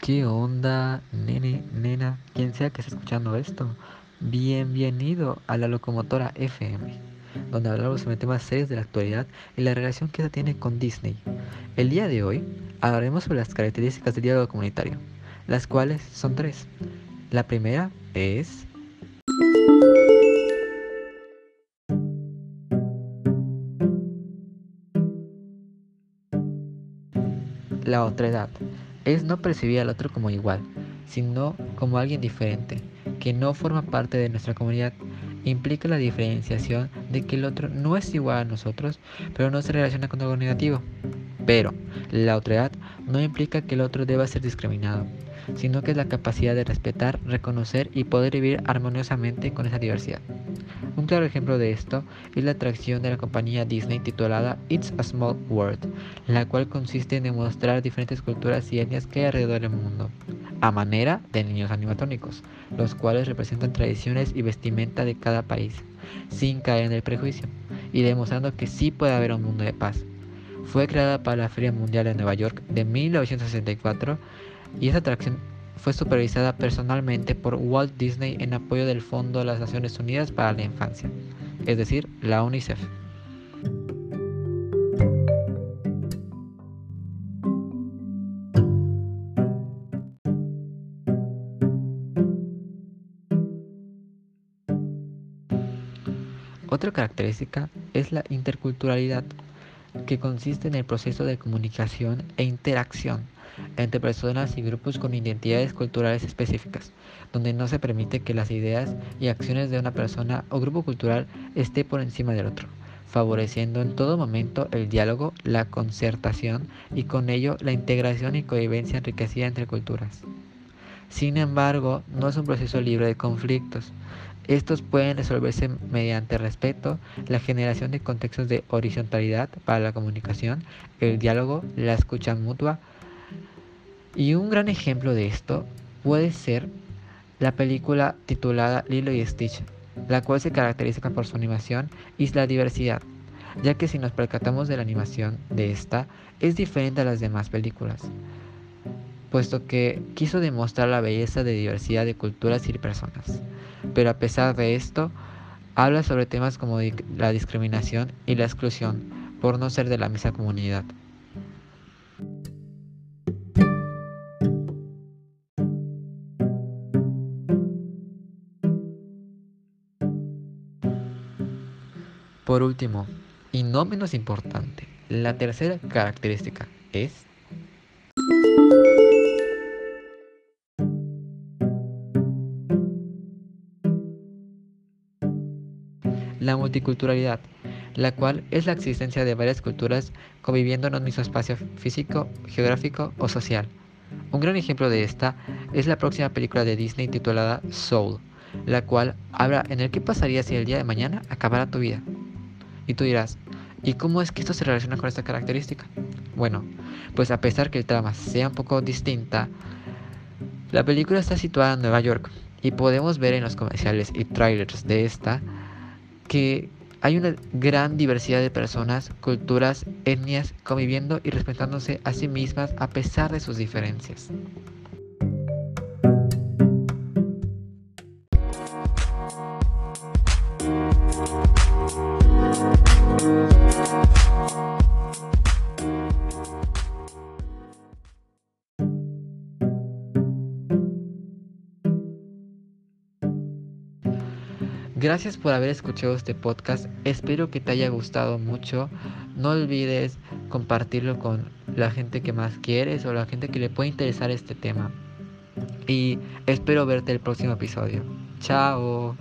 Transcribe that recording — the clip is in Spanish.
¿Qué onda, nene, nena, quien sea que esté escuchando esto? Bienvenido a la locomotora FM, donde hablamos sobre temas serios de la actualidad y la relación que se tiene con Disney. El día de hoy hablaremos sobre las características del diálogo comunitario, las cuales son tres. La primera es... La otra edad es no percibir al otro como igual, sino como alguien diferente, que no forma parte de nuestra comunidad. Implica la diferenciación de que el otro no es igual a nosotros, pero no se relaciona con algo negativo. Pero la otredad no implica que el otro deba ser discriminado, sino que es la capacidad de respetar, reconocer y poder vivir armoniosamente con esa diversidad. Un claro ejemplo de esto es la atracción de la compañía Disney titulada It's a Small World, la cual consiste en demostrar diferentes culturas y etnias que hay alrededor del mundo, a manera de niños animatrónicos, los cuales representan tradiciones y vestimenta de cada país, sin caer en el prejuicio, y demostrando que sí puede haber un mundo de paz. Fue creada para la Feria Mundial de Nueva York de 1964 y esta atracción fue supervisada personalmente por Walt Disney en apoyo del Fondo de las Naciones Unidas para la Infancia, es decir, la UNICEF. Otra característica es la interculturalidad, que consiste en el proceso de comunicación e interacción entre personas y grupos con identidades culturales específicas, donde no se permite que las ideas y acciones de una persona o grupo cultural esté por encima del otro, favoreciendo en todo momento el diálogo, la concertación y con ello la integración y convivencia enriquecida entre culturas. Sin embargo, no es un proceso libre de conflictos. Estos pueden resolverse mediante respeto, la generación de contextos de horizontalidad para la comunicación, el diálogo, la escucha mutua, y un gran ejemplo de esto puede ser la película titulada Lilo y Stitch, la cual se caracteriza por su animación y la diversidad, ya que si nos percatamos de la animación de esta, es diferente a las demás películas, puesto que quiso demostrar la belleza de diversidad de culturas y personas. Pero a pesar de esto, habla sobre temas como la discriminación y la exclusión por no ser de la misma comunidad. Por último, y no menos importante, la tercera característica es la multiculturalidad, la cual es la existencia de varias culturas conviviendo en un mismo espacio físico, geográfico o social. Un gran ejemplo de esta es la próxima película de Disney titulada Soul, la cual habla en el qué pasaría si el día de mañana acabara tu vida. Y tú dirás, ¿y cómo es que esto se relaciona con esta característica? Bueno, pues a pesar que el trama sea un poco distinta, la película está situada en Nueva York y podemos ver en los comerciales y trailers de esta que hay una gran diversidad de personas, culturas, etnias conviviendo y respetándose a sí mismas a pesar de sus diferencias. Gracias por haber escuchado este podcast. Espero que te haya gustado mucho. No olvides compartirlo con la gente que más quieres o la gente que le puede interesar este tema. Y espero verte el próximo episodio. Chao.